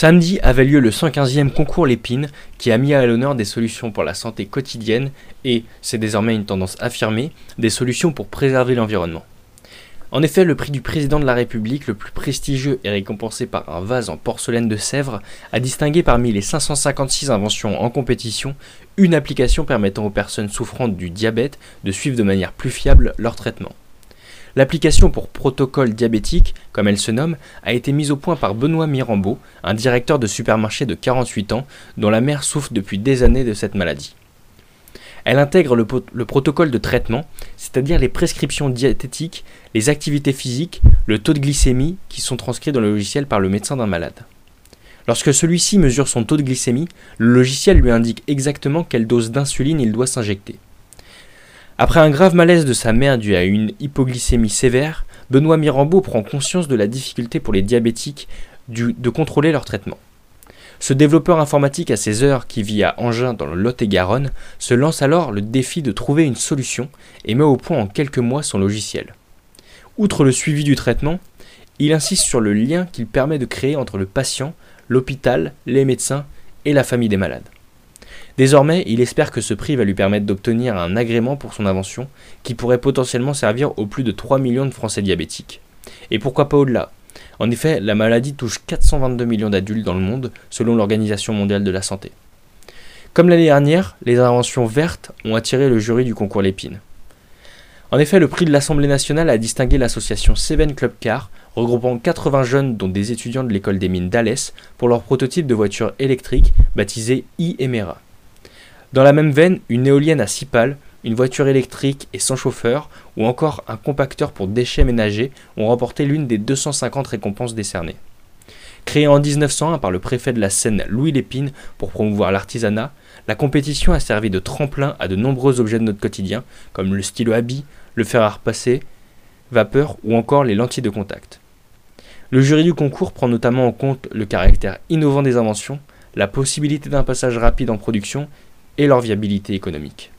Samedi avait lieu le 115e concours Lépine qui a mis à l'honneur des solutions pour la santé quotidienne et, c'est désormais une tendance affirmée, des solutions pour préserver l'environnement. En effet, le prix du président de la République, le plus prestigieux et récompensé par un vase en porcelaine de Sèvres, a distingué parmi les 556 inventions en compétition une application permettant aux personnes souffrant du diabète de suivre de manière plus fiable leur traitement. L'application pour protocole diabétique, comme elle se nomme, a été mise au point par Benoît Mirambeau, un directeur de supermarché de 48 ans, dont la mère souffre depuis des années de cette maladie. Elle intègre le, le protocole de traitement, c'est-à-dire les prescriptions diététiques, les activités physiques, le taux de glycémie qui sont transcrits dans le logiciel par le médecin d'un malade. Lorsque celui-ci mesure son taux de glycémie, le logiciel lui indique exactement quelle dose d'insuline il doit s'injecter. Après un grave malaise de sa mère dû à une hypoglycémie sévère, Benoît Mirambeau prend conscience de la difficulté pour les diabétiques de contrôler leur traitement. Ce développeur informatique à ses heures, qui vit à Angers dans le Lot-et-Garonne, se lance alors le défi de trouver une solution et met au point en quelques mois son logiciel. Outre le suivi du traitement, il insiste sur le lien qu'il permet de créer entre le patient, l'hôpital, les médecins et la famille des malades. Désormais, il espère que ce prix va lui permettre d'obtenir un agrément pour son invention qui pourrait potentiellement servir aux plus de 3 millions de Français diabétiques. Et pourquoi pas au-delà? En effet, la maladie touche 422 millions d'adultes dans le monde selon l'Organisation mondiale de la santé. Comme l'année dernière, les inventions vertes ont attiré le jury du concours Lépine. En effet, le prix de l'Assemblée nationale a distingué l'association Seven Club Car, regroupant 80 jeunes dont des étudiants de l'école des mines d'Alès, pour leur prototype de voiture électrique baptisé e-Emera. Dans la même veine, une éolienne à 6 pales, une voiture électrique et sans chauffeur, ou encore un compacteur pour déchets ménagers ont remporté l'une des 250 récompenses décernées. Créée en 1901 par le préfet de la Seine Louis Lépine pour promouvoir l'artisanat, la compétition a servi de tremplin à de nombreux objets de notre quotidien, comme le stylo à billes, le fer à repasser, vapeur ou encore les lentilles de contact. Le jury du concours prend notamment en compte le caractère innovant des inventions, la possibilité d'un passage rapide en production et leur viabilité économique.